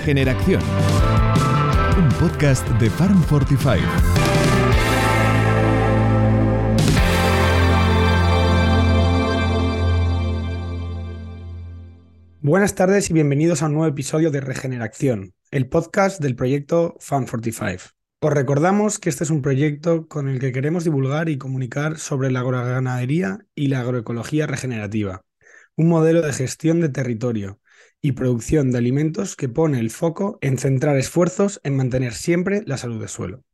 Regeneración. Un podcast de Farm Fortify. Buenas tardes y bienvenidos a un nuevo episodio de Regeneración, el podcast del proyecto Farm Fortify. Os recordamos que este es un proyecto con el que queremos divulgar y comunicar sobre la agroganadería y la agroecología regenerativa, un modelo de gestión de territorio y producción de alimentos que pone el foco en centrar esfuerzos en mantener siempre la salud del suelo.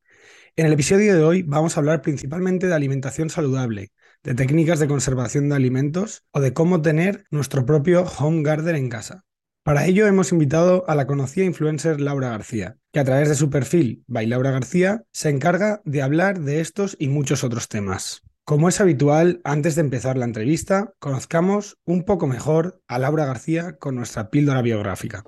En el episodio de hoy vamos a hablar principalmente de alimentación saludable, de técnicas de conservación de alimentos o de cómo tener nuestro propio home garden en casa. Para ello hemos invitado a la conocida influencer Laura García, que a través de su perfil By Laura García se encarga de hablar de estos y muchos otros temas. Como es habitual, antes de empezar la entrevista, conozcamos un poco mejor a Laura García con nuestra píldora biográfica.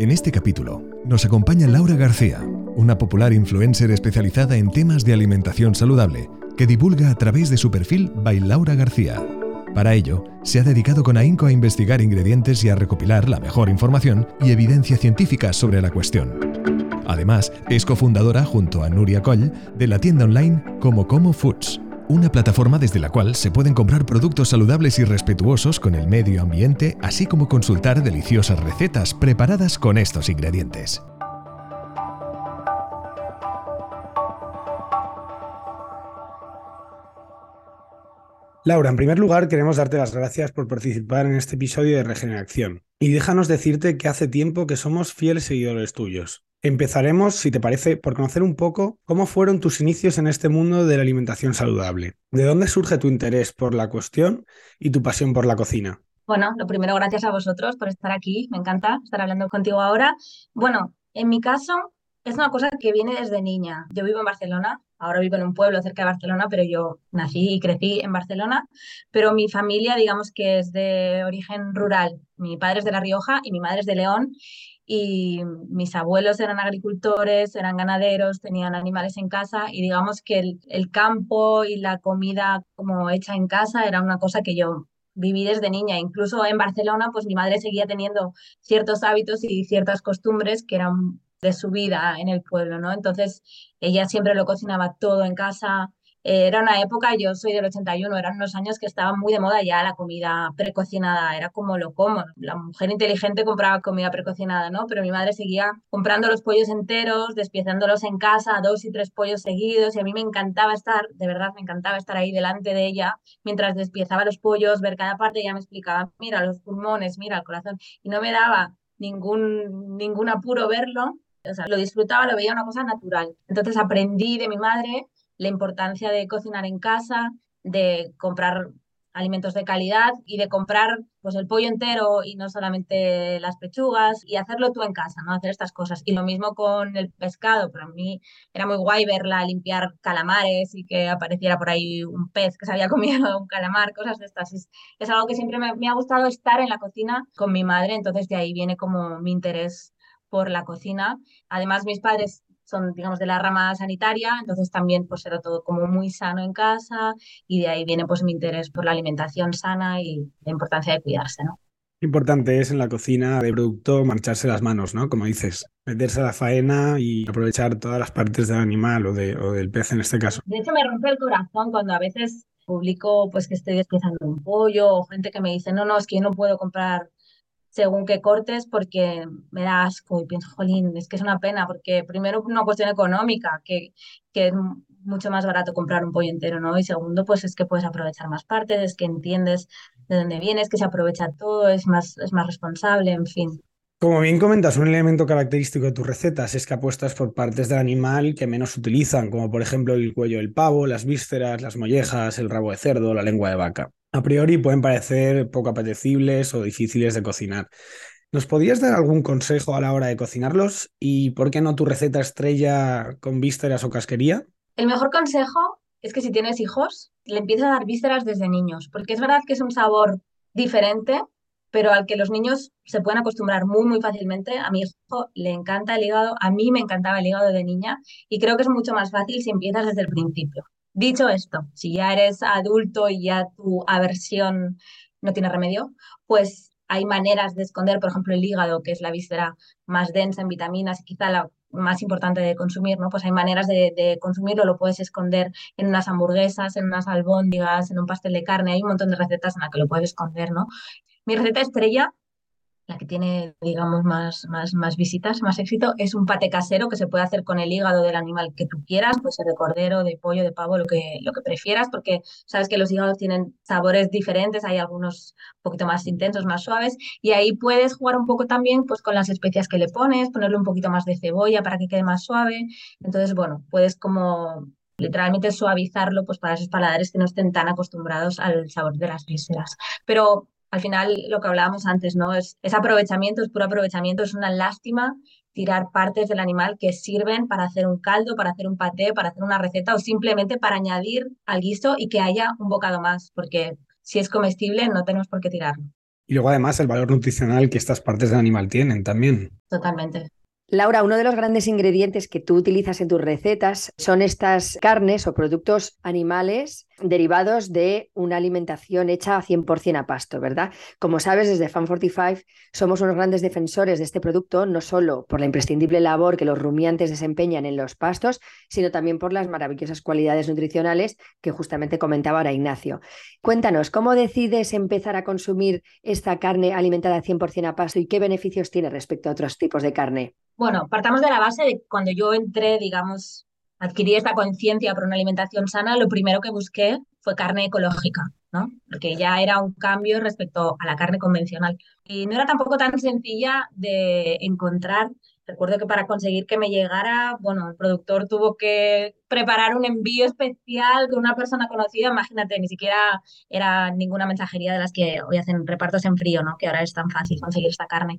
En este capítulo nos acompaña Laura García, una popular influencer especializada en temas de alimentación saludable, que divulga a través de su perfil By Laura García. Para ello, se ha dedicado con ahínco a investigar ingredientes y a recopilar la mejor información y evidencia científica sobre la cuestión. Además, es cofundadora junto a Nuria Coll de la tienda online Como Como Foods, una plataforma desde la cual se pueden comprar productos saludables y respetuosos con el medio ambiente, así como consultar deliciosas recetas preparadas con estos ingredientes. Laura, en primer lugar queremos darte las gracias por participar en este episodio de Regeneración y déjanos decirte que hace tiempo que somos fieles seguidores tuyos. Empezaremos, si te parece, por conocer un poco cómo fueron tus inicios en este mundo de la alimentación saludable. ¿De dónde surge tu interés por la cuestión y tu pasión por la cocina? Bueno, lo primero, gracias a vosotros por estar aquí. Me encanta estar hablando contigo ahora. Bueno, en mi caso, es una cosa que viene desde niña. Yo vivo en Barcelona, ahora vivo en un pueblo cerca de Barcelona, pero yo nací y crecí en Barcelona. Pero mi familia, digamos que es de origen rural. Mi padre es de La Rioja y mi madre es de León. Y mis abuelos eran agricultores, eran ganaderos, tenían animales en casa y digamos que el, el campo y la comida como hecha en casa era una cosa que yo viví desde niña. Incluso en Barcelona, pues mi madre seguía teniendo ciertos hábitos y ciertas costumbres que eran de su vida en el pueblo, ¿no? Entonces, ella siempre lo cocinaba todo en casa. Era una época, yo soy del 81, eran unos años que estaba muy de moda ya la comida precocinada, era como lo como. La mujer inteligente compraba comida precocinada, ¿no? Pero mi madre seguía comprando los pollos enteros, despiezándolos en casa, dos y tres pollos seguidos, y a mí me encantaba estar, de verdad, me encantaba estar ahí delante de ella mientras despiezaba los pollos, ver cada parte, ella me explicaba, mira los pulmones, mira el corazón, y no me daba ningún, ningún apuro verlo, o sea, lo disfrutaba, lo veía una cosa natural. Entonces aprendí de mi madre la importancia de cocinar en casa, de comprar alimentos de calidad y de comprar pues el pollo entero y no solamente las pechugas y hacerlo tú en casa, ¿no? Hacer estas cosas. Y lo mismo con el pescado, para mí era muy guay verla limpiar calamares y que apareciera por ahí un pez que se había comido un calamar, cosas de estas. Es, es algo que siempre me, me ha gustado estar en la cocina con mi madre, entonces de ahí viene como mi interés por la cocina. Además, mis padres son, digamos, de la rama sanitaria, entonces también pues era todo como muy sano en casa y de ahí viene pues mi interés por la alimentación sana y la importancia de cuidarse, ¿no? Importante es en la cocina de producto marcharse las manos, ¿no? Como dices, meterse a la faena y aprovechar todas las partes del animal o, de, o del pez en este caso. De hecho, me rompe el corazón cuando a veces publico pues que estoy despiezando un pollo o gente que me dice, no, no, es que yo no puedo comprar según qué cortes porque me da asco y pienso, jolín, es que es una pena porque primero una cuestión económica, que, que es mucho más barato comprar un pollo entero, ¿no? Y segundo, pues es que puedes aprovechar más partes, es que entiendes de dónde vienes, que se aprovecha todo, es más, es más responsable, en fin. Como bien comentas, un elemento característico de tus recetas es que apuestas por partes del animal que menos utilizan, como por ejemplo el cuello del pavo, las vísceras, las mollejas, el rabo de cerdo, la lengua de vaca a priori pueden parecer poco apetecibles o difíciles de cocinar. ¿Nos podrías dar algún consejo a la hora de cocinarlos? ¿Y por qué no tu receta estrella con vísceras o casquería? El mejor consejo es que si tienes hijos, le empieces a dar vísceras desde niños, porque es verdad que es un sabor diferente, pero al que los niños se pueden acostumbrar muy, muy fácilmente. A mi hijo le encanta el hígado, a mí me encantaba el hígado de niña y creo que es mucho más fácil si empiezas desde el principio. Dicho esto, si ya eres adulto y ya tu aversión no tiene remedio, pues hay maneras de esconder, por ejemplo, el hígado, que es la víscera más densa en vitaminas y quizá la más importante de consumir, ¿no? Pues hay maneras de, consumirlo, lo puedes esconder en unas hamburguesas, en unas albóndigas, en un pastel de carne, hay un montón de recetas en las que lo puedes esconder, ¿no? Mi receta estrella la que tiene, digamos, más, más, más visitas, más éxito, es un pate casero que se puede hacer con el hígado del animal que tú quieras, puede ser de cordero, de pollo, de pavo, lo que, lo que prefieras, porque sabes que los hígados tienen sabores diferentes, hay algunos un poquito más intensos, más suaves, y ahí puedes jugar un poco también pues, con las especias que le pones, ponerle un poquito más de cebolla para que quede más suave. Entonces, bueno, puedes como literalmente suavizarlo pues para esos paladares que no estén tan acostumbrados al sabor de las vísceras. Pero al final lo que hablábamos antes, ¿no? Es, es aprovechamiento, es puro aprovechamiento, es una lástima tirar partes del animal que sirven para hacer un caldo, para hacer un paté, para hacer una receta o simplemente para añadir al guiso y que haya un bocado más, porque si es comestible no tenemos por qué tirarlo. Y luego además el valor nutricional que estas partes del animal tienen también. Totalmente. Laura, uno de los grandes ingredientes que tú utilizas en tus recetas son estas carnes o productos animales derivados de una alimentación hecha 100% a pasto, ¿verdad? Como sabes, desde Fan45 somos unos grandes defensores de este producto, no solo por la imprescindible labor que los rumiantes desempeñan en los pastos, sino también por las maravillosas cualidades nutricionales que justamente comentaba ahora Ignacio. Cuéntanos, ¿cómo decides empezar a consumir esta carne alimentada 100% a pasto y qué beneficios tiene respecto a otros tipos de carne? Bueno, partamos de la base de cuando yo entré, digamos, adquirí esta conciencia por una alimentación sana, lo primero que busqué fue carne ecológica, ¿no? Porque ya era un cambio respecto a la carne convencional. Y no era tampoco tan sencilla de encontrar. Recuerdo que para conseguir que me llegara, bueno, el productor tuvo que preparar un envío especial con una persona conocida. Imagínate, ni siquiera era ninguna mensajería de las que hoy hacen repartos en frío, ¿no? Que ahora es tan fácil conseguir esta carne.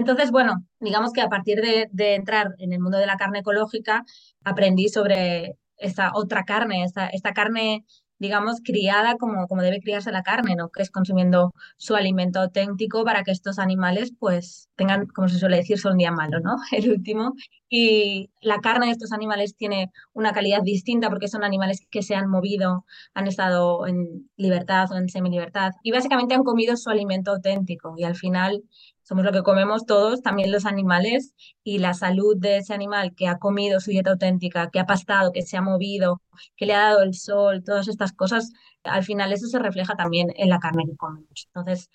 Entonces, bueno, digamos que a partir de, entrar en el mundo de la carne ecológica, aprendí sobre esta otra carne, esta, carne digamos, criada como, como debe criarse la carne, ¿no? Que es consumiendo su alimento auténtico para que estos animales, pues, tengan, como se suele decir, son día malo, ¿no? El último. Y la carne de estos animales tiene una calidad distinta porque son animales que se han movido, han estado en libertad o en semi-libertad y básicamente han comido su alimento auténtico y al final somos lo que comemos todos, también los animales, y la salud de ese animal que ha comido su dieta auténtica, que ha pastado, que se ha movido, que le ha dado el sol, todas estas cosas, al final eso se refleja también en la carne que comemos. Entonces,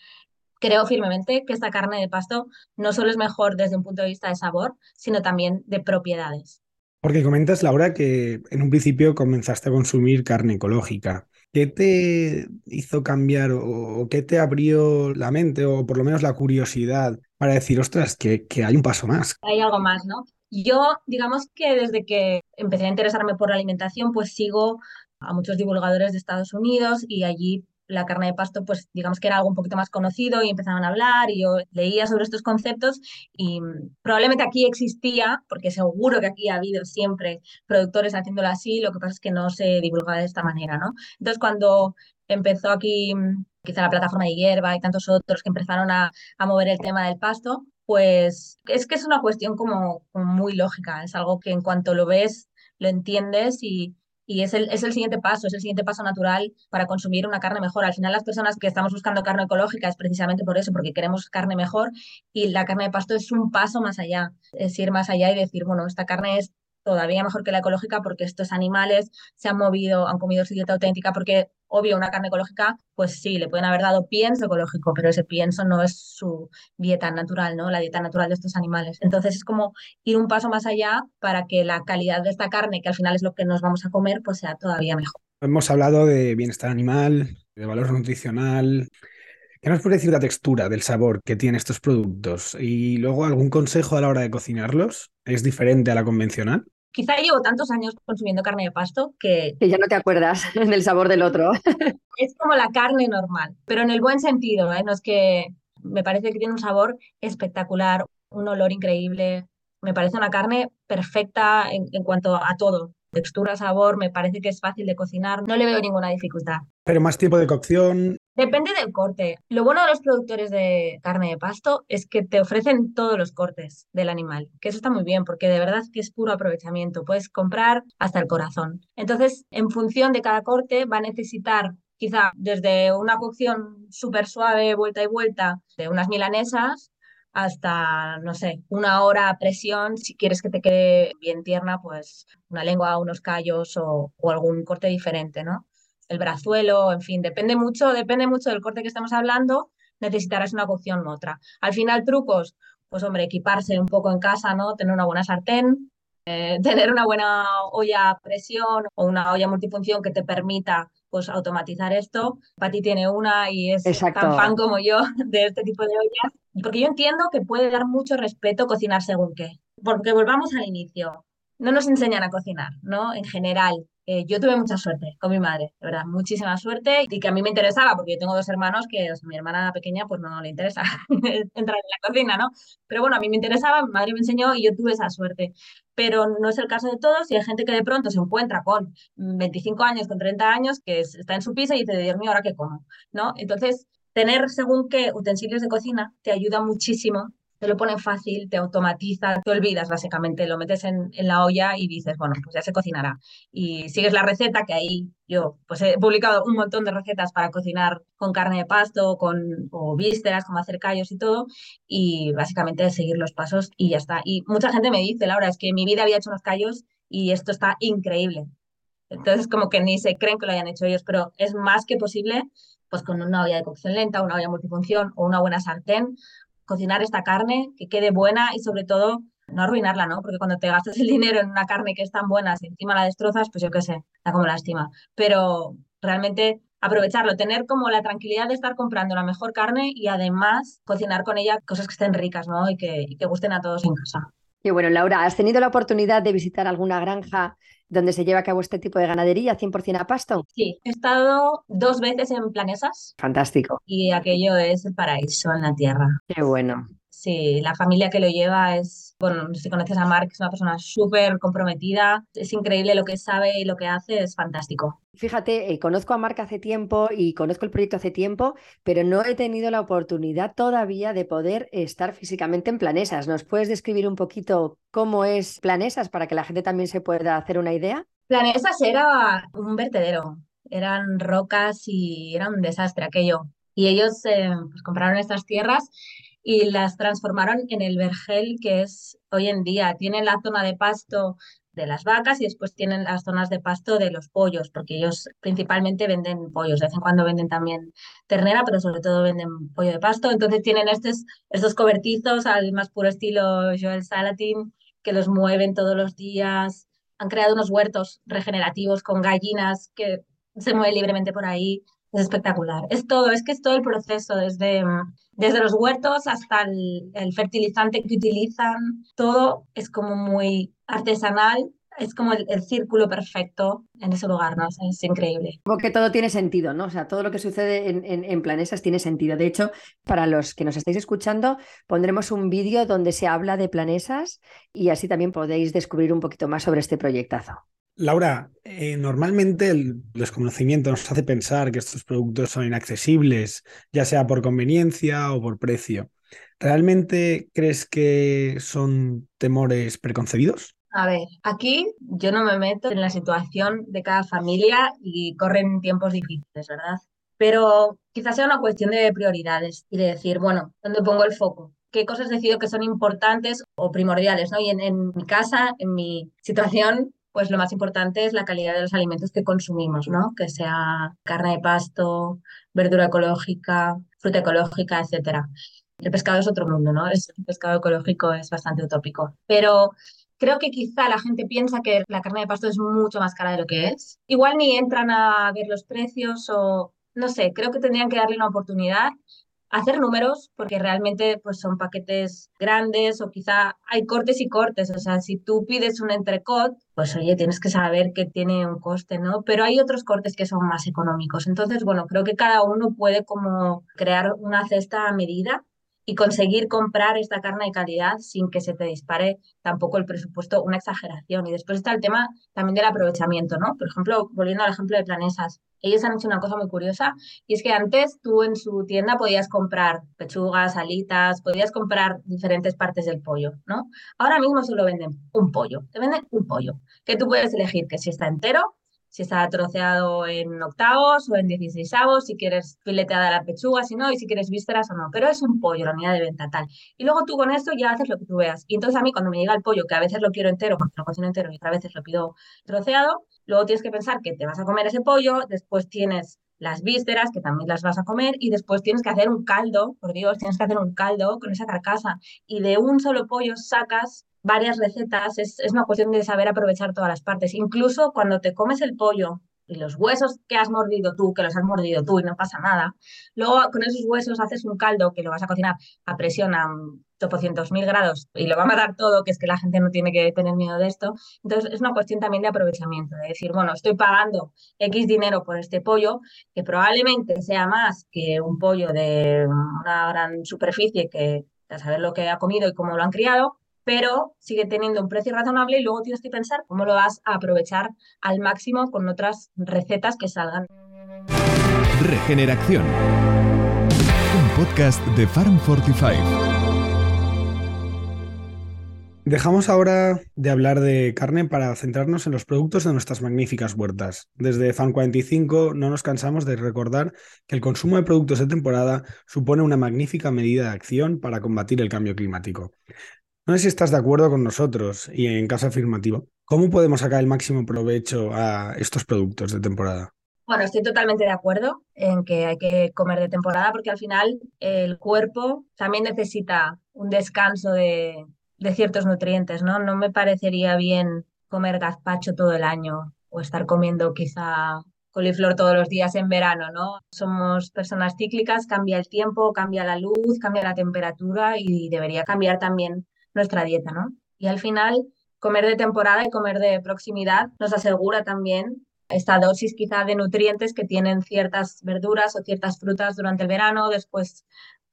creo firmemente que esta carne de pasto no solo es mejor desde un punto de vista de sabor, sino también de propiedades. Porque comentas, Laura, que en un principio comenzaste a consumir carne ecológica. ¿Qué te hizo cambiar o, qué te abrió la mente o por lo menos la curiosidad para decir, ostras, que, que hay un paso más? Hay algo más, ¿no? Yo, digamos que desde que empecé a interesarme por la alimentación, pues sigo a muchos divulgadores de Estados Unidos y allí la carne de pasto, pues digamos que era algo un poquito más conocido y empezaban a hablar y yo leía sobre estos conceptos y probablemente aquí existía, porque seguro que aquí ha habido siempre productores haciéndolo así, lo que pasa es que no se divulgaba de esta manera, ¿no? Entonces cuando empezó aquí quizá la plataforma de hierba y tantos otros que empezaron a, mover el tema del pasto, pues es que es una cuestión como muy lógica, es algo que en cuanto lo ves, lo entiendes y, y es el, es el siguiente paso, es el siguiente paso natural para consumir una carne mejor. Al final las personas que estamos buscando carne ecológica es precisamente por eso, porque queremos carne mejor y la carne de pasto es un paso más allá, es ir más allá y decir, bueno, esta carne es todavía mejor que la ecológica porque estos animales se han movido, han comido dieta auténtica, porque obvio una carne ecológica, pues sí, le pueden haber dado pienso ecológico, pero ese pienso no es su dieta natural, ¿no? La dieta natural de estos animales. Entonces es como ir un paso más allá para que la calidad de esta carne, que al final es lo que nos vamos a comer, pues sea todavía mejor. Hemos hablado de bienestar animal, de valor nutricional. ¿Qué nos puede decir la textura del sabor que tienen estos productos? Y luego algún consejo a la hora de cocinarlos. ¿Es diferente a la convencional? Quizá llevo tantos años consumiendo carne de pasto que... Que ya no te acuerdas del sabor del otro. es como la carne normal, pero en el buen sentido, ¿eh? No es que me parece que tiene un sabor espectacular, un olor increíble. Me parece una carne perfecta en, en cuanto a todo. Textura, sabor, me parece que es fácil de cocinar. No le veo ninguna dificultad. Pero más tiempo de cocción, Depende del corte. Lo bueno de los productores de carne de pasto es que te ofrecen todos los cortes del animal, que eso está muy bien porque de verdad que es puro aprovechamiento. Puedes comprar hasta el corazón. Entonces, en función de cada corte va a necesitar quizá desde una cocción súper suave, vuelta y vuelta, de unas milanesas, hasta, no sé, una hora a presión, si quieres que te quede bien tierna, pues una lengua, unos callos o, o algún corte diferente, ¿no? El brazuelo, en fin, depende mucho, depende mucho del corte que estamos hablando, necesitarás una cocción u otra. Al final, trucos, pues hombre, equiparse un poco en casa, ¿no? Tener una buena sartén, eh, tener una buena olla a presión o una olla multifunción que te permita pues automatizar esto. Pati tiene una y es tan fan como yo de este tipo de ollas, porque yo entiendo que puede dar mucho respeto cocinar según qué. Porque volvamos al inicio, no nos enseñan a cocinar, ¿no? En general, eh, yo tuve mucha suerte con mi madre, de verdad, muchísima suerte y que a mí me interesaba, porque yo tengo dos hermanos que a mi hermana pequeña pues no le interesa entrar en la cocina, ¿no? Pero bueno, a mí me interesaba, mi madre me enseñó y yo tuve esa suerte. Pero no es el caso de todos y hay gente que de pronto se encuentra con 25 años, con 30 años, que está en su piso y dice, Dios mío, ¿ahora qué como? ¿No? Entonces, tener según qué utensilios de cocina te ayuda muchísimo te lo ponen fácil, te automatiza, te olvidas básicamente, lo metes en, la olla y dices, bueno, pues ya se cocinará. Y sigues la receta que ahí yo pues he publicado un montón de recetas para cocinar con carne de pasto, con o vísceras, como hacer callos y todo, y básicamente seguir los pasos y ya está. Y mucha gente me dice, Laura, es que mi vida había hecho unos callos y esto está increíble. Entonces, como que ni se creen que lo hayan hecho ellos, pero es más que posible, pues con una olla de cocción lenta, una olla multifunción o una buena sartén, cocinar esta carne, que quede buena y sobre todo no arruinarla, ¿no? Porque cuando te gastas el dinero en una carne que es tan buena, si encima la destrozas, pues yo qué sé, da como lástima. Pero realmente aprovecharlo, tener como la tranquilidad de estar comprando la mejor carne y además cocinar con ella cosas que estén ricas, ¿no? Y que, y que gusten a todos en casa. Y bueno, Laura, ¿has tenido la oportunidad de visitar alguna granja donde se lleva a cabo este tipo de ganadería 100% a pasto? Sí, he estado dos veces en Planesas. Fantástico. Y aquello es el paraíso en la tierra. Qué bueno. Sí, la familia que lo lleva es, bueno, si conoces a Mark, es una persona súper comprometida, es increíble lo que sabe y lo que hace, es fantástico. Fíjate, eh, conozco a Marc hace tiempo y conozco el proyecto hace tiempo, pero no he tenido la oportunidad todavía de poder estar físicamente en Planesas. ¿Nos puedes describir un poquito cómo es Planesas para que la gente también se pueda hacer una idea? Planesas era un vertedero, eran rocas y era un desastre aquello. Y ellos eh, pues compraron estas tierras y las transformaron en el vergel que es hoy en día. Tienen la zona de pasto de las vacas y después tienen las zonas de pasto de los pollos, porque ellos principalmente venden pollos, de vez en cuando venden también ternera, pero sobre todo venden pollo de pasto. Entonces tienen estos, estos cobertizos al más puro estilo Joel Salatin, que los mueven todos los días. Han creado unos huertos regenerativos con gallinas que se mueven libremente por ahí. Es espectacular. Es todo, es que es todo el proceso, desde, desde los huertos hasta el, fertilizante que utilizan, todo es como muy artesanal es como el, círculo perfecto en ese lugar, ¿no? es increíble. Como que todo tiene sentido, ¿no? O sea, todo lo que sucede en, en, en, Planesas tiene sentido. De hecho, para los que nos estáis escuchando, pondremos un vídeo donde se habla de Planesas y así también podéis descubrir un poquito más sobre este proyectazo. Laura, eh, normalmente el desconocimiento nos hace pensar que estos productos son inaccesibles, ya sea por conveniencia o por precio. ¿Realmente crees que son temores preconcebidos? A ver, aquí yo no me meto en la situación de cada familia y corren tiempos difíciles, ¿verdad? Pero quizás sea una cuestión de prioridades y de decir, bueno, ¿dónde pongo el foco? qué cosas decido que son importantes o primordiales, ¿no? Y en, en, mi casa, en mi situación, pues lo más importante es la calidad de los alimentos que consumimos, ¿no? Que sea carne de pasto, verdura ecológica, fruta ecológica, etcétera. El pescado es otro mundo, ¿no? El pescado ecológico es bastante utópico. Pero creo que quizá la gente piensa que la carne de pasto es mucho más cara de lo que es. Igual ni entran a ver los precios o no sé, creo que tendrían que darle una oportunidad hacer números, porque realmente pues son paquetes grandes o quizá hay cortes y cortes, o sea, si tú pides un entrecot, pues oye, tienes que saber que tiene un coste, ¿no? Pero hay otros cortes que son más económicos. Entonces, bueno, creo que cada uno puede como crear una cesta a medida y conseguir comprar esta carne de calidad sin que se te dispare tampoco el presupuesto, una exageración. Y después está el tema también del aprovechamiento, ¿no? Por ejemplo, volviendo al ejemplo de Planesas, ellos han hecho una cosa muy curiosa y es que antes tú en su tienda podías comprar pechugas, alitas, podías comprar diferentes partes del pollo, ¿no? Ahora mismo solo venden un pollo, te venden un pollo, que tú puedes elegir que si está entero, si está troceado en octavos o en dieciséisavos, si quieres fileteada la pechuga, si no, y si quieres vísceras o no. Pero es un pollo, la unidad de venta tal. Y luego tú con esto ya haces lo que tú veas. Y entonces a mí cuando me llega el pollo, que a veces lo quiero entero porque lo cocino entero y otras veces lo pido troceado, luego tienes que pensar que te vas a comer ese pollo, después tienes las vísceras, que también las vas a comer, y después tienes que hacer un caldo, por Dios, tienes que hacer un caldo con esa carcasa. Y de un solo pollo sacas varias recetas, es, es una cuestión de saber aprovechar todas las partes. Incluso cuando te comes el pollo y los huesos que has mordido tú, que los has mordido tú y no pasa nada, luego con esos huesos haces un caldo que lo vas a cocinar a presión a topocientos mil grados y lo va a matar todo, que es que la gente no tiene que tener miedo de esto. Entonces es una cuestión también de aprovechamiento, de decir, bueno, estoy pagando X dinero por este pollo, que probablemente sea más que un pollo de una gran superficie que a saber lo que ha comido y cómo lo han criado, pero sigue teniendo un precio razonable y luego tienes que pensar cómo lo vas a aprovechar al máximo con otras recetas que salgan. Regeneración. Un podcast de Farm Fortify. Dejamos ahora de hablar de carne para centrarnos en los productos de nuestras magníficas huertas. Desde Fan 45 no nos cansamos de recordar que el consumo de productos de temporada supone una magnífica medida de acción para combatir el cambio climático. No sé si estás de acuerdo con nosotros y en caso afirmativo, ¿cómo podemos sacar el máximo provecho a estos productos de temporada? Bueno, estoy totalmente de acuerdo en que hay que comer de temporada porque al final el cuerpo también necesita un descanso de, de ciertos nutrientes, ¿no? No me parecería bien comer gazpacho todo el año o estar comiendo quizá coliflor todos los días en verano, ¿no? Somos personas cíclicas, cambia el tiempo, cambia la luz, cambia la temperatura y debería cambiar también nuestra dieta, ¿no? Y al final, comer de temporada y comer de proximidad nos asegura también esta dosis quizá de nutrientes que tienen ciertas verduras o ciertas frutas durante el verano, después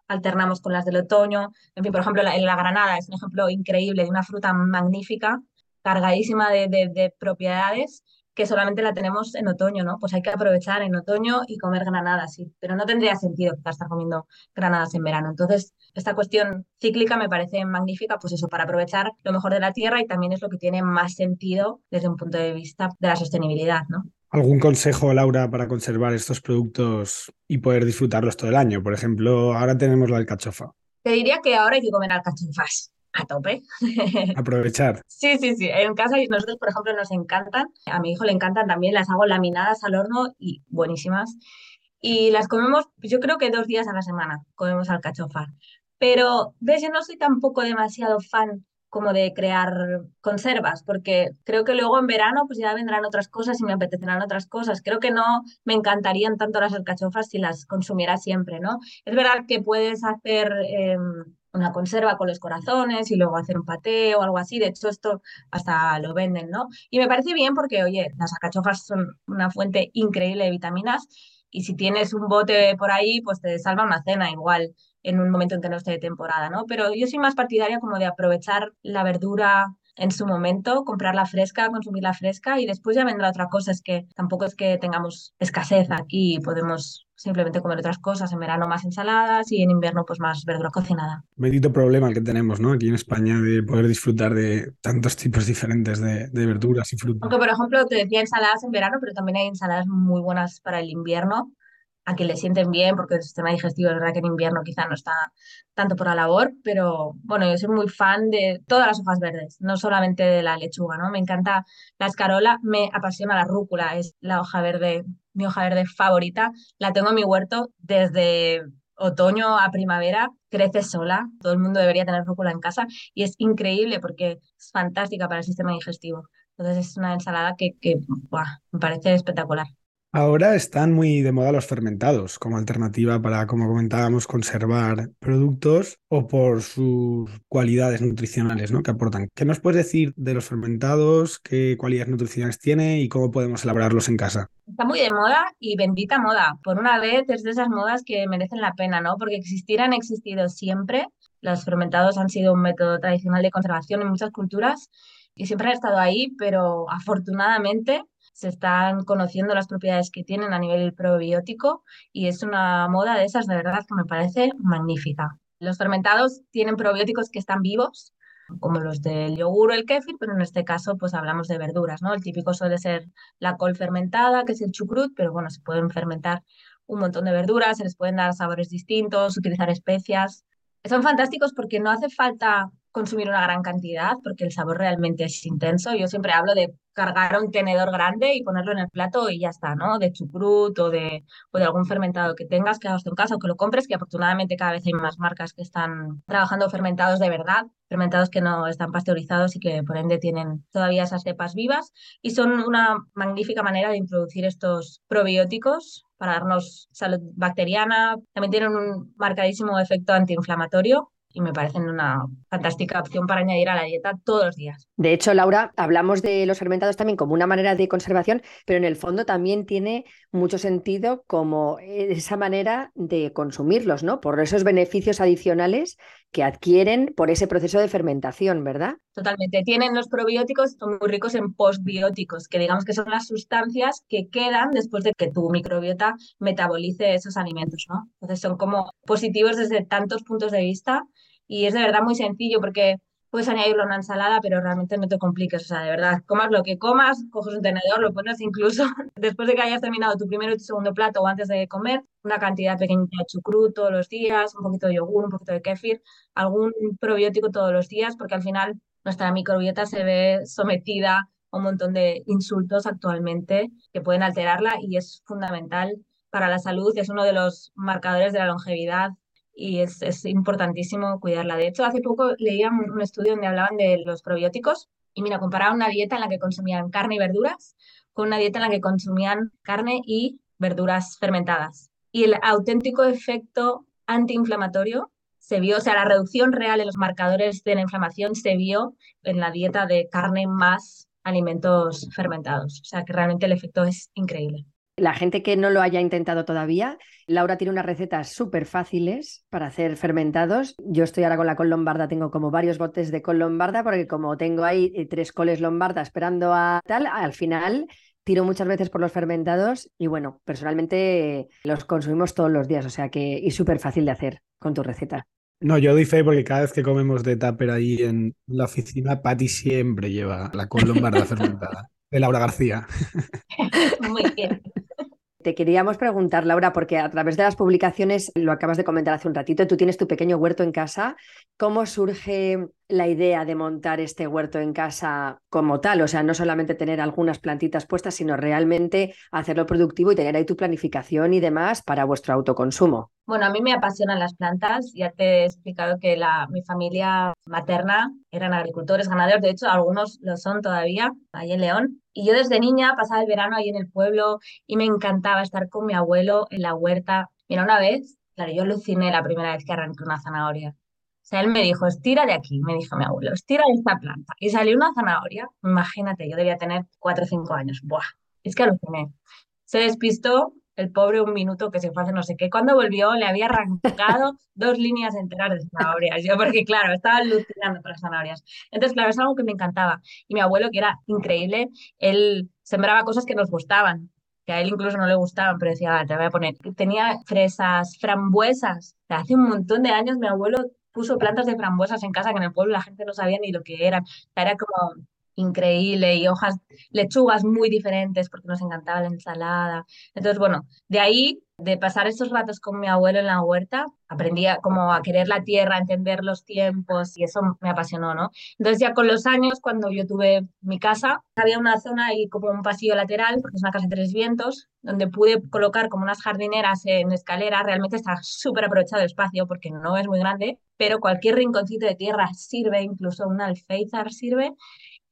alternamos con las del otoño. En fin, por ejemplo, la, granada es un ejemplo increíble de una fruta magnífica, cargadísima de, de propiedades que solamente la tenemos en otoño, ¿no? Pues hay que aprovechar en otoño y comer granadas, sí, pero no tendría sentido estar comiendo granadas en verano. Entonces, esta cuestión cíclica me parece magnífica, pues eso, para aprovechar lo mejor de la tierra y también es lo que tiene más sentido desde un punto de vista de la sostenibilidad, ¿no? ¿Algún consejo, Laura, para conservar estos productos y poder disfrutarlos todo el año? Por ejemplo, ahora tenemos la alcachofa. Te diría que ahora hay que comer alcachofas a tope. Aprovechar. Sí, sí, sí. En casa nosotros, por ejemplo, nos encantan. A mi hijo le encantan también. Las hago laminadas al horno y buenísimas. Y las comemos, yo creo que dos días a la semana comemos alcachofa. Pero, ves, yo no soy tampoco demasiado fan como de crear conservas, porque creo que luego en verano pues ya vendrán otras cosas y me apetecerán otras cosas. Creo que no me encantarían tanto las alcachofas si las consumiera siempre, ¿no? Es verdad que puedes hacer... Eh, una conserva con los corazones y luego hacer un paté o algo así. De hecho, esto hasta lo venden, ¿no? Y me parece bien porque, oye, las alcachofas son una fuente increíble de vitaminas y si tienes un bote por ahí, pues te salva una cena igual en un momento en que no esté de temporada, ¿no? Pero yo soy más partidaria como de aprovechar la verdura en su momento, comprarla fresca, consumirla fresca y después ya vendrá otra cosa. Es que tampoco es que tengamos escasez aquí, podemos simplemente comer otras cosas, en verano más ensaladas y en invierno pues más verdura cocinada. Bendito problema el que tenemos, ¿no? Aquí en España de poder disfrutar de tantos tipos diferentes de, de verduras y frutas. Aunque por ejemplo te decía ensaladas en verano, pero también hay ensaladas muy buenas para el invierno a que le sienten bien, porque el sistema digestivo es verdad que en invierno quizá no está tanto por la labor, pero bueno, yo soy muy fan de todas las hojas verdes, no solamente de la lechuga, ¿no? Me encanta la escarola, me apasiona la rúcula, es la hoja verde, mi hoja verde favorita, la tengo en mi huerto desde otoño a primavera, crece sola, todo el mundo debería tener rúcula en casa y es increíble porque es fantástica para el sistema digestivo. Entonces es una ensalada que, que me parece espectacular. Ahora están muy de moda los fermentados como alternativa para, como comentábamos, conservar productos o por sus cualidades nutricionales ¿no? que aportan. ¿Qué nos puedes decir de los fermentados? ¿Qué cualidades nutricionales tiene y cómo podemos elaborarlos en casa? Está muy de moda y bendita moda. Por una vez es de esas modas que merecen la pena, ¿no? Porque existir han existido siempre. Los fermentados han sido un método tradicional de conservación en muchas culturas y siempre han estado ahí, pero afortunadamente se están conociendo las propiedades que tienen a nivel probiótico y es una moda de esas de verdad que me parece magnífica. Los fermentados tienen probióticos que están vivos, como los del yogur o el kéfir, pero en este caso pues hablamos de verduras, ¿no? El típico suele ser la col fermentada, que es el chucrut, pero bueno, se pueden fermentar un montón de verduras, se les pueden dar sabores distintos, utilizar especias. Son fantásticos porque no hace falta consumir una gran cantidad porque el sabor realmente es intenso. Yo siempre hablo de cargar un tenedor grande y ponerlo en el plato y ya está, ¿no? De chucrut o de, o de algún fermentado que tengas, que hagas en casa o que lo compres, que afortunadamente cada vez hay más marcas que están trabajando fermentados de verdad, fermentados que no están pasteurizados y que por ende tienen todavía esas cepas vivas y son una magnífica manera de introducir estos probióticos para darnos salud bacteriana. También tienen un marcadísimo efecto antiinflamatorio y me parecen una fantástica opción para añadir a la dieta todos los días. De hecho, Laura, hablamos de los fermentados también como una manera de conservación, pero en el fondo también tiene mucho sentido como esa manera de consumirlos, ¿no? Por esos beneficios adicionales que adquieren por ese proceso de fermentación, ¿verdad? Totalmente. Tienen los probióticos, son muy ricos en postbióticos, que digamos que son las sustancias que quedan después de que tu microbiota metabolice esos alimentos, ¿no? Entonces son como positivos desde tantos puntos de vista y es de verdad muy sencillo porque puedes añadirlo a una ensalada, pero realmente no te compliques, o sea, de verdad, comas lo que comas, coges un tenedor, lo pones incluso después de que hayas terminado tu primero y tu segundo plato o antes de comer, una cantidad pequeña de chucrut todos los días, un poquito de yogur, un poquito de kéfir, algún probiótico todos los días, porque al final nuestra microbiota se ve sometida a un montón de insultos actualmente que pueden alterarla y es fundamental para la salud, es uno de los marcadores de la longevidad y es, es, importantísimo cuidarla. De hecho, hace poco leía un, estudio donde hablaban de los probióticos y mira, comparaban una dieta en la que consumían carne y verduras con una dieta en la que consumían carne y verduras fermentadas. Y el auténtico efecto antiinflamatorio se vio, o sea, la reducción real en los marcadores de la inflamación se vio en la dieta de carne más alimentos fermentados. O sea, que realmente el efecto es increíble. La gente que no lo haya intentado todavía, Laura tiene unas recetas súper fáciles para hacer fermentados. Yo estoy ahora con la col lombarda, tengo como varios botes de col lombarda, porque como tengo ahí eh, tres coles lombarda esperando a tal, al final tiro muchas veces por los fermentados y bueno, personalmente los consumimos todos los días, o sea que es súper fácil de hacer con tu receta. No, yo doy fe porque cada vez que comemos de tupper ahí en la oficina, Patty siempre lleva la col lombarda fermentada de Laura García. Muy bien. Te queríamos preguntar, Laura, porque a través de las publicaciones, lo acabas de comentar hace un ratito, tú tienes tu pequeño huerto en casa. ¿Cómo surge la idea de montar este huerto en casa como tal? O sea, no solamente tener algunas plantitas puestas, sino realmente hacerlo productivo y tener ahí tu planificación y demás para vuestro autoconsumo. Bueno, a mí me apasionan las plantas. Ya te he explicado que la, mi familia materna eran agricultores, ganaderos. De hecho, algunos lo son todavía, ahí en León. Y yo desde niña pasaba el verano ahí en el pueblo y me encantaba estar con mi abuelo en la huerta. Mira, una vez, claro, yo aluciné la primera vez que arranqué una zanahoria. O sea, él me dijo, estira de aquí, me dijo mi abuelo, estira de esta planta. Y salió una zanahoria, imagínate, yo debía tener cuatro o cinco años. Buah, es que aluciné. Se despistó el pobre un minuto que se fue hace no sé qué. Cuando volvió le había arrancado dos líneas enteras de zanahorias. Yo, porque claro, estaba alucinando con las zanahorias. Entonces, claro, es algo que me encantaba. Y mi abuelo, que era increíble, él sembraba cosas que nos gustaban, que a él incluso no le gustaban, pero decía, ah, te voy a poner. Tenía fresas, frambuesas. hace un montón de años mi abuelo puso plantas de frambuesas en casa que en el pueblo la gente no sabía ni lo que eran. Era como increíble y hojas, lechugas muy diferentes porque nos encantaba la ensalada. Entonces, bueno, de ahí, de pasar esos ratos con mi abuelo en la huerta, aprendí como a querer la tierra, a entender los tiempos y eso me apasionó, ¿no? Entonces ya con los años, cuando yo tuve mi casa, había una zona y como un pasillo lateral, porque es una casa de tres vientos, donde pude colocar como unas jardineras en escalera, realmente está súper aprovechado el espacio porque no es muy grande, pero cualquier rinconcito de tierra sirve, incluso un alféizar sirve,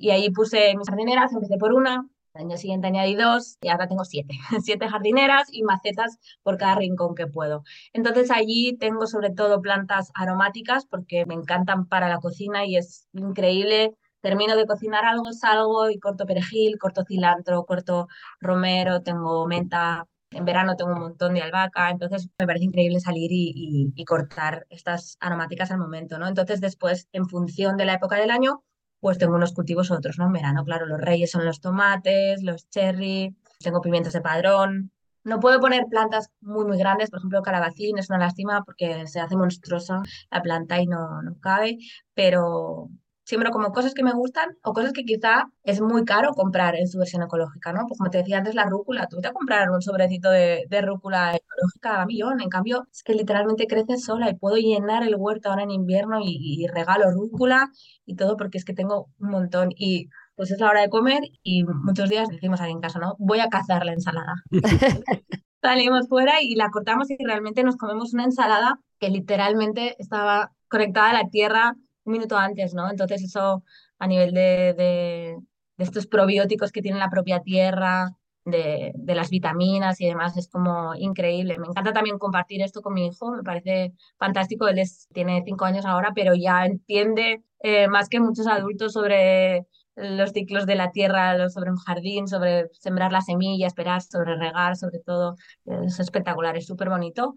y ahí puse mis jardineras, empecé por una, el año siguiente añadí dos y ahora tengo siete. siete jardineras y macetas por cada rincón que puedo. Entonces allí tengo sobre todo plantas aromáticas porque me encantan para la cocina y es increíble. Termino de cocinar algo, salgo y corto perejil, corto cilantro, corto romero, tengo menta. En verano tengo un montón de albahaca, entonces me parece increíble salir y, y cortar estas aromáticas al momento, ¿no? Entonces después, en función de la época del año, pues tengo unos cultivos otros, ¿no? En verano, claro, los reyes son los tomates, los cherry, tengo pimientos de padrón. No puedo poner plantas muy, muy grandes, por ejemplo, calabacín es una lástima porque se hace monstruosa la planta y no, no cabe, pero siembro como cosas que me gustan o cosas que quizá es muy caro comprar en su versión ecológica, ¿no? Pues como te decía antes, la rúcula, tú te a comprar un sobrecito de, de rúcula ecológica a millón, en cambio es que literalmente crece sola y puedo llenar el huerto ahora en invierno y, y regalo rúcula y todo porque es que tengo un montón y pues es la hora de comer y muchos días decimos ahí en casa, ¿no? Voy a cazar la ensalada. Salimos fuera y la cortamos y realmente nos comemos una ensalada que literalmente estaba conectada a la tierra un minuto antes, ¿no? Entonces eso a nivel de, de, estos probióticos que tiene la propia tierra, de, de, las vitaminas y demás, es como increíble. Me encanta también compartir esto con mi hijo, me parece fantástico. Él es, tiene cinco años ahora, pero ya entiende eh, más que muchos adultos sobre los ciclos de la tierra, sobre un jardín, sobre sembrar la semilla, esperar, sobre regar, sobre todo. Es espectacular, es súper bonito.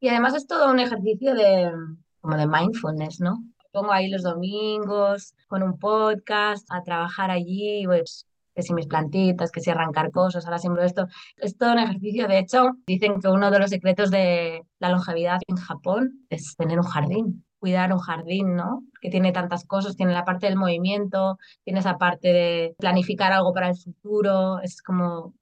Y además es todo un ejercicio de, como de mindfulness, ¿no? Pongo ahí los domingos con un podcast a trabajar allí, pues que si mis plantitas, que si arrancar cosas, ahora siempre esto. Es todo un ejercicio. De hecho, dicen que uno de los secretos de la longevidad en Japón es tener un jardín cuidar un jardín, ¿no? Que tiene tantas cosas, tiene la parte del movimiento, tiene esa parte de planificar algo para el futuro, es como,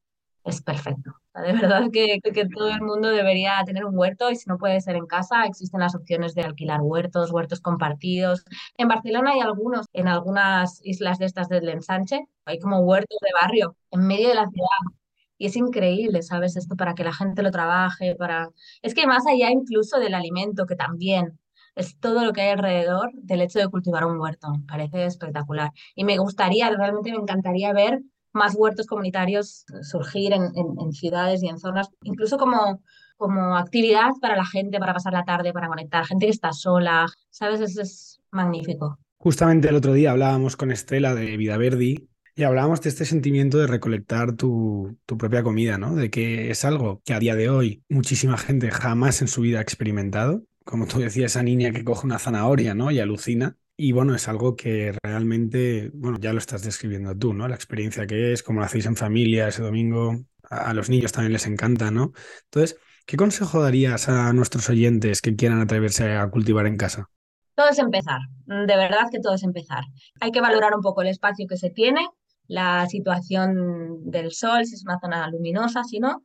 es perfecto. De verdad que, que todo el mundo debería tener un huerto y si no puede ser en casa, existen las opciones de alquilar huertos, huertos compartidos. En Barcelona hay algunos, en algunas islas de estas del ensanche, hay como huertos de barrio en medio de la ciudad. Y es increíble, ¿sabes? Esto para que la gente lo trabaje, para... Es que más allá incluso del alimento, que también, es todo lo que hay alrededor del hecho de cultivar un huerto. Parece espectacular. Y me gustaría, realmente me encantaría ver más huertos comunitarios surgir en, ciudades y en zonas, incluso como, como actividad para la gente, para pasar la tarde, para conectar, gente que está sola, ¿sabes? Eso es magnífico. Justamente el otro día hablábamos con Estela de Vida Verdi y hablábamos de este sentimiento de recolectar tu, tu, propia comida, ¿no? De que es algo que a día de hoy muchísima gente jamás en su vida ha experimentado como tú decías, esa niña que coge una zanahoria, ¿no? Y alucina. Y bueno, es algo que realmente, bueno, ya lo estás describiendo tú, ¿no? La experiencia que es, como lo hacéis en familia ese domingo, a, los niños también les encanta, ¿no? Entonces, ¿qué consejo darías a nuestros oyentes que quieran atreverse a cultivar en casa? Todo es empezar, de verdad que todo es empezar. Hay que valorar un poco el espacio que se tiene, la situación del sol, si es una zona luminosa, si no,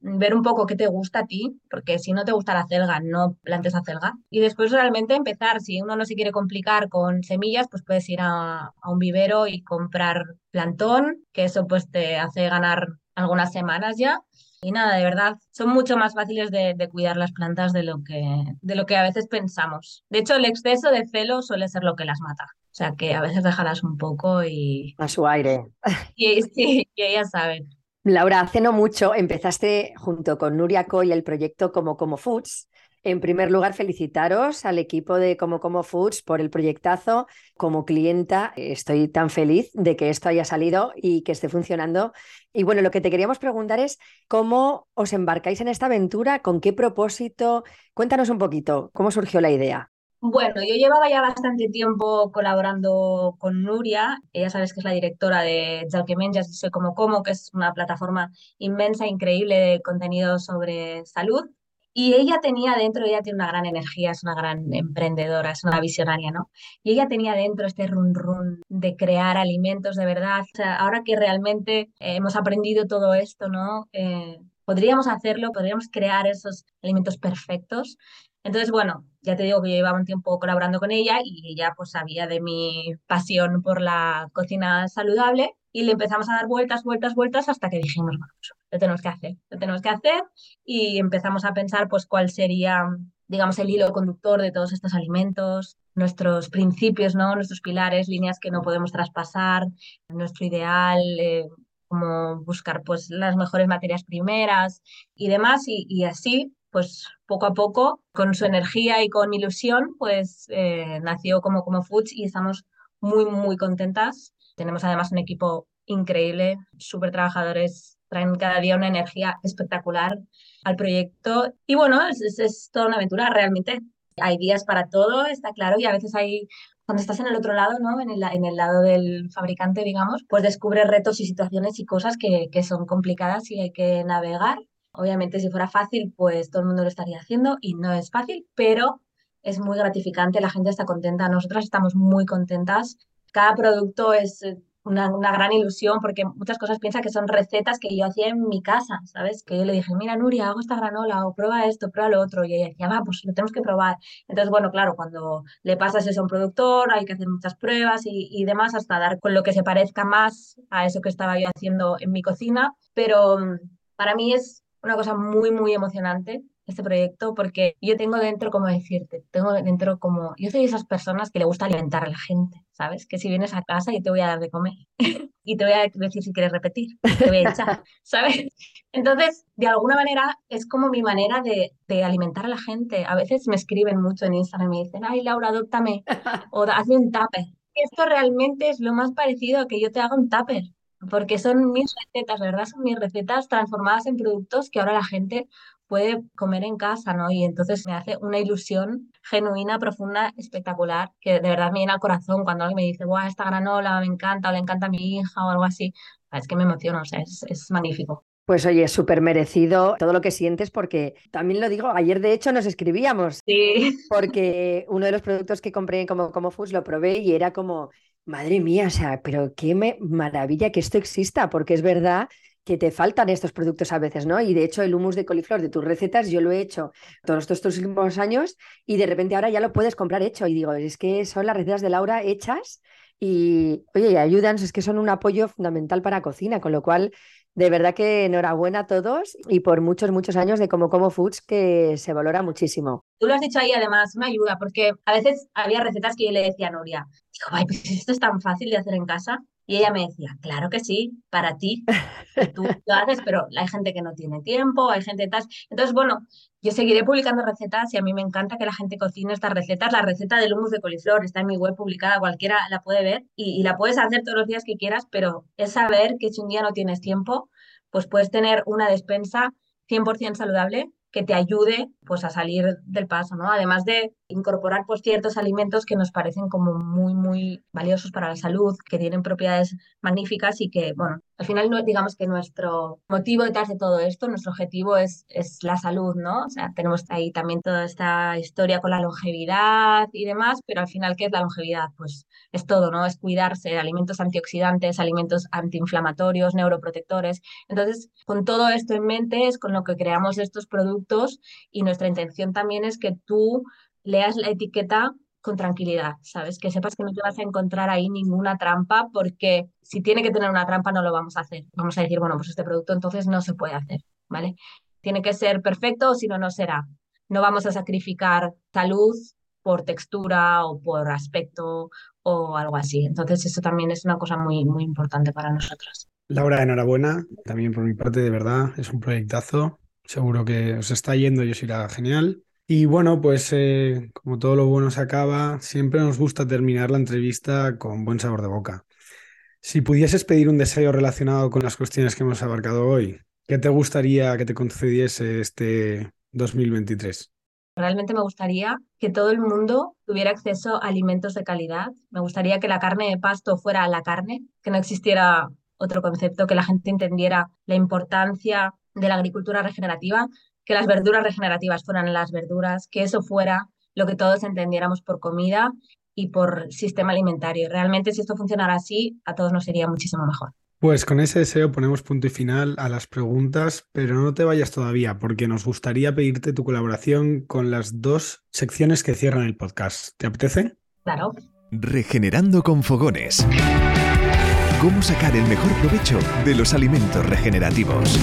ver un poco qué te gusta a ti, porque si no te gusta la celga, no plantes acelga. Y después realmente empezar, si uno no se quiere complicar con semillas, pues puedes ir a, un vivero y comprar plantón, que eso pues te hace ganar algunas semanas ya. Y nada, de verdad, son mucho más fáciles de, cuidar las plantas de lo, que, de lo que a veces pensamos. De hecho, el exceso de celo suele ser lo que las mata. O sea que a veces déjalas un poco y... A su aire. Y, sí, y ellas saben. Laura, hace no mucho empezaste junto con Nuria Coy el proyecto Como Como Foods. En primer lugar, felicitaros al equipo de Como Como Foods por el proyectazo. Como clienta, estoy tan feliz de que esto haya salido y que esté funcionando. Y bueno, lo que te queríamos preguntar es cómo os embarcáis en esta aventura, con qué propósito. Cuéntanos un poquito, ¿cómo surgió la idea? Bueno, yo llevaba ya bastante tiempo colaborando con Nuria. Ella sabes que es la directora de Jalquemenjas y Soy Como Como, que es una plataforma inmensa, increíble de contenido sobre salud. Y ella tenía dentro, ella tiene una gran energía, es una gran emprendedora, es una visionaria, ¿no? Y ella tenía dentro este run run de crear alimentos de verdad. Ahora que realmente hemos aprendido todo esto, ¿no? Eh, podríamos hacerlo, podríamos crear esos alimentos perfectos. Entonces, bueno, ya te digo que yo llevaba un tiempo colaborando con ella y ella pues sabía de mi pasión por la cocina saludable y le empezamos a dar vueltas, vueltas, vueltas hasta que dijimos, bueno, pues, lo tenemos que hacer, lo tenemos que hacer y empezamos a pensar pues cuál sería, digamos, el hilo conductor de todos estos alimentos, nuestros principios, ¿no? Nuestros pilares, líneas que no podemos traspasar, nuestro ideal, eh, como buscar pues las mejores materias primeras y demás y, y así pues poco a poco, con su energía y con ilusión, pues eh, nació como como Foods y estamos muy, muy contentas. Tenemos además un equipo increíble, súper trabajadores, traen cada día una energía espectacular al proyecto. Y bueno, es, es, toda una aventura realmente. Hay días para todo, está claro, y a veces hay cuando estás en el otro lado, ¿no? En el, en el, lado del fabricante, digamos, pues descubres retos y situaciones y cosas que, que, son complicadas y hay que navegar. Obviamente, si fuera fácil, pues todo el mundo lo estaría haciendo y no es fácil, pero es muy gratificante, la gente está contenta, nosotras estamos muy contentas. Cada producto es eh, una, gran ilusión porque muchas cosas piensa que son recetas que yo hacía en mi casa, ¿sabes? Que yo le dije, mira, Nuria, hago esta granola o prueba esto, prueba lo otro. Y ella decía, va, pues lo tenemos que probar. Entonces, bueno, claro, cuando le pasas eso a un productor, hay que hacer muchas pruebas y, y demás hasta dar con lo que se parezca más a eso que estaba yo haciendo en mi cocina. Pero mm, para mí es una cosa muy, muy emocionante este proyecto porque yo tengo dentro, como decirte, tengo dentro como, yo soy de esas personas que le gusta alimentar a la gente, ¿sabes? Que si vienes a casa yo te voy a dar de comer y te voy a decir si quieres repetir, te voy a echar, ¿sabes? Entonces, de alguna manera es como mi manera de, de, alimentar a la gente. A veces me escriben mucho en Instagram y me dicen, ay Laura, adóptame o hazme un tupper. Esto realmente es lo más parecido a que yo te haga un tupper porque son mis recetas, ¿verdad? Son mis recetas transformadas en productos que ahora la gente puede comer en casa, ¿no? Y entonces me hace una ilusión genuina, profunda, espectacular, que de verdad me llena el corazón cuando alguien me dice, guau, esta granola me encanta o le encanta a mi hija o algo así. Es que me emociona, o sea, es, es magnífico. Pues oye, súper merecido todo lo que sientes porque también lo digo, ayer de hecho nos escribíamos. Sí. Porque uno de los productos que compré como, como Foods lo probé y era como, madre mía, o sea, pero qué maravilla que esto exista, porque es verdad que te faltan estos productos a veces, ¿no? Y de hecho el humus de coliflor de tus recetas yo lo he hecho todos estos últimos años y de repente ahora ya lo puedes comprar hecho y digo, es que son las recetas de Laura hechas y, oye, y ayudan, es que son un apoyo fundamental para cocina, con lo cual de verdad que enhorabuena a todos y por muchos, muchos años de Como Como Foods que se valora muchísimo. Tú lo has dicho ahí además, me ayuda, porque a veces había recetas que yo le decía a Nuria, digo, ay, pues esto es tan fácil de hacer en casa. Y ella me decía, claro que sí, para ti, tú lo haces, pero hay gente que no tiene tiempo, hay gente tal. Entonces, bueno, yo seguiré publicando recetas y a mí me encanta que la gente cocine estas recetas. La receta del hummus de coliflor está en mi web publicada, cualquiera la puede ver y, y la puedes hacer todos los días que quieras, pero es saber que si un día no tienes tiempo, pues puedes tener una despensa 100% saludable que te ayude pues a salir del paso, ¿no? Además de incorporar pues ciertos alimentos que nos parecen como muy muy valiosos para la salud, que tienen propiedades magníficas y que, bueno, al final no, digamos que nuestro motivo detrás de todo esto, nuestro objetivo es, es la salud, ¿no? O sea, tenemos ahí también toda esta historia con la longevidad y demás, pero al final, ¿qué es la longevidad? Pues es todo, ¿no? Es cuidarse, alimentos antioxidantes, alimentos antiinflamatorios, neuroprotectores. Entonces, con todo esto en mente es con lo que creamos estos productos y nuestra intención también es que tú leas la etiqueta con tranquilidad, ¿sabes? Que sepas que no te vas a encontrar ahí ninguna trampa, porque si tiene que tener una trampa no lo vamos a hacer. Vamos a decir, bueno, pues este producto entonces no se puede hacer, ¿vale? Tiene que ser perfecto o si no, no será. No vamos a sacrificar salud por textura o por aspecto o algo así. Entonces eso también es una cosa muy, muy importante para nosotros. Laura, enhorabuena. También por mi parte, de verdad, es un proyectazo. Seguro que os está yendo y os irá genial. Y bueno, pues eh, como todo lo bueno se acaba, siempre nos gusta terminar la entrevista con buen sabor de boca. Si pudieses pedir un deseo relacionado con las cuestiones que hemos abarcado hoy, ¿qué te gustaría que te concediese este 2023? Realmente me gustaría que todo el mundo tuviera acceso a alimentos de calidad. Me gustaría que la carne de pasto fuera la carne, que no existiera otro concepto, que la gente entendiera la importancia de la agricultura regenerativa, que las verduras regenerativas fueran las verduras, que eso fuera lo que todos entendiéramos por comida y por sistema alimentario. Realmente si esto funcionara así, a todos nos sería muchísimo mejor. Pues con ese deseo ponemos punto y final a las preguntas, pero no te vayas todavía porque nos gustaría pedirte tu colaboración con las dos secciones que cierran el podcast. ¿Te apetece? Claro. Regenerando con fogones. ¿Cómo sacar el mejor provecho de los alimentos regenerativos?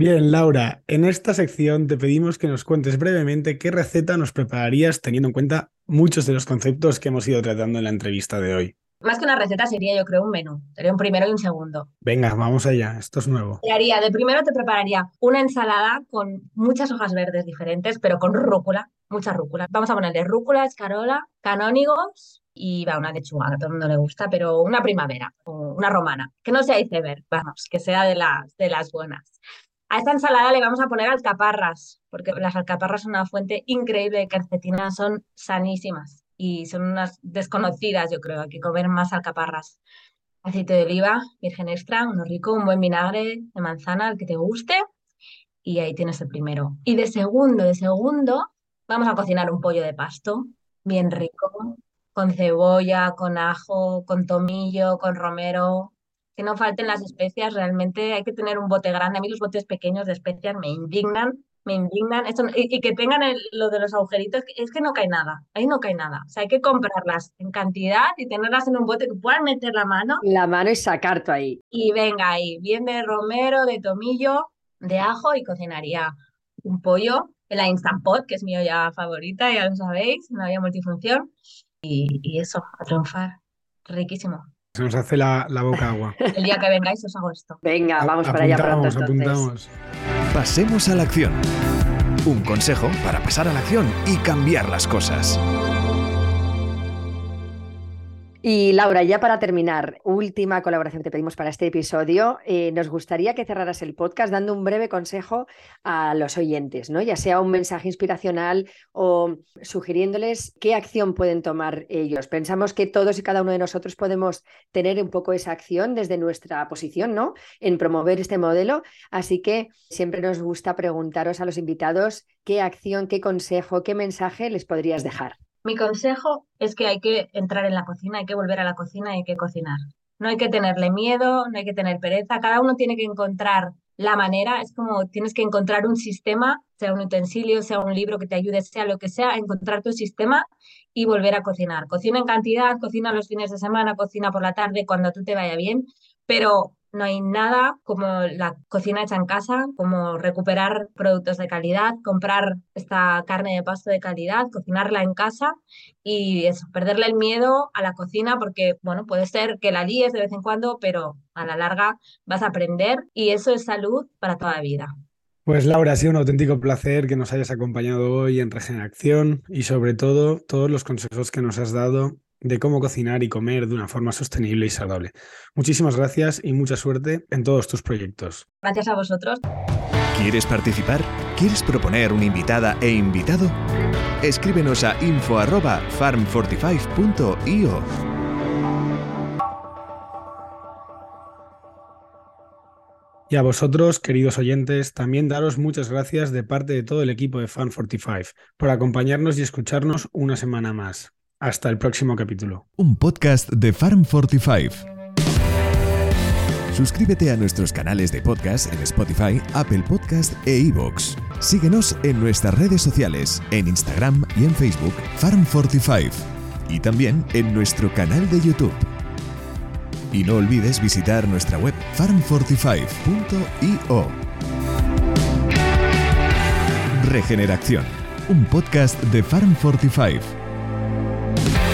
Bien, Laura, en esta sección te pedimos que nos cuentes brevemente qué receta nos prepararías teniendo en cuenta muchos de los conceptos que hemos ido tratando en la entrevista de hoy. Más que una receta sería, yo creo, un menú. Sería un primero y un segundo. Venga, vamos allá. Esto es nuevo. Te haría, de primero te prepararía una ensalada con muchas hojas verdes diferentes, pero con rúcula, mucha rúcula. Vamos a ponerle rúcula, escarola, canónigos y va una lechuga, a todo el mundo le gusta, pero una primavera, una romana, que no sea iceberg, vamos, que sea de las, de las buenas. A esta ensalada le vamos a poner alcaparras, porque las alcaparras son una fuente increíble de quercetina, son sanísimas y son unas desconocidas, yo creo, hay que comer más alcaparras. Aceite de oliva, virgen extra, uno rico, un buen vinagre de manzana, el que te guste. y ahí tienes el primero. Y de segundo, de segundo, vamos a cocinar un pollo de pasto, bien rico, con cebolla, con ajo, con tomillo, con romero, que no falten las especias, realmente hay que tener un bote grande. A mí los botes pequeños de especias me indignan, me indignan. y, que tengan lo de los agujeritos, es que no cae nada, ahí no cae nada. O sea, hay que comprarlas en cantidad y tenerlas en un bote que puedan meter la mano. La mano y sacar tú ahí. Y venga ahí, bien de romero, de tomillo, de ajo y cocinaría un pollo en la Instant Pot, que es mi olla favorita, ya lo sabéis, una olla multifunción. Y, y eso, a triunfar. Riquísimo. Se nos hace la, boca agua. El día que vengáis os hago esto. Venga, vamos para allá pronto. Apuntamos. Pasemos a la acción. Un consejo para pasar a la acción y cambiar las cosas. Y Laura, ya para terminar, última colaboración que te pedimos para este episodio. Eh, nos gustaría que cerraras el podcast dando un breve consejo a los oyentes, ¿no? Ya sea un mensaje inspiracional o sugiriéndoles qué acción pueden tomar ellos. Pensamos que todos y cada uno de nosotros podemos tener un poco esa acción desde nuestra posición, ¿no? En promover este modelo. Así que siempre nos gusta preguntaros a los invitados qué acción, qué consejo, qué mensaje les podrías dejar. Mi consejo es que hay que entrar en la cocina, hay que volver a la cocina y hay que cocinar. No hay que tenerle miedo, no hay que tener pereza, cada uno tiene que encontrar la manera, es como tienes que encontrar un sistema, sea un utensilio, sea un libro que te ayude, sea lo que sea, encontrar tu sistema y volver a cocinar. Cocina en cantidad, cocina los fines de semana, cocina por la tarde, cuando tú te vaya bien, pero no hay nada como la cocina hecha en casa, como recuperar productos de calidad, comprar esta carne de pasto de calidad, cocinarla en casa y eso, perderle el miedo a la cocina porque, bueno, puede ser que la líes de vez en cuando, pero a la larga vas a aprender y eso es salud para toda la vida. Pues Laura, ha sido un auténtico placer que nos hayas acompañado hoy en Regeneración y sobre todo todos los consejos que nos has dado de cómo cocinar y comer de una forma sostenible y saludable. Muchísimas gracias y mucha suerte en todos tus proyectos. Gracias a vosotros. ¿Quieres participar? ¿Quieres proponer una invitada e invitado? Escríbenos a info@farm45.io. Y a vosotros, queridos oyentes, también daros muchas gracias de parte de todo el equipo de Farm45 por acompañarnos y escucharnos una semana más. Hasta el próximo capítulo. Un podcast de Farm 45. Suscríbete a nuestros canales de podcast en Spotify, Apple Podcast e iVoox. Síguenos en nuestras redes sociales, en Instagram y en Facebook, Farm 45. Y también en nuestro canal de YouTube. Y no olvides visitar nuestra web farm45.io. Regeneración, un podcast de Farm 45 Bye.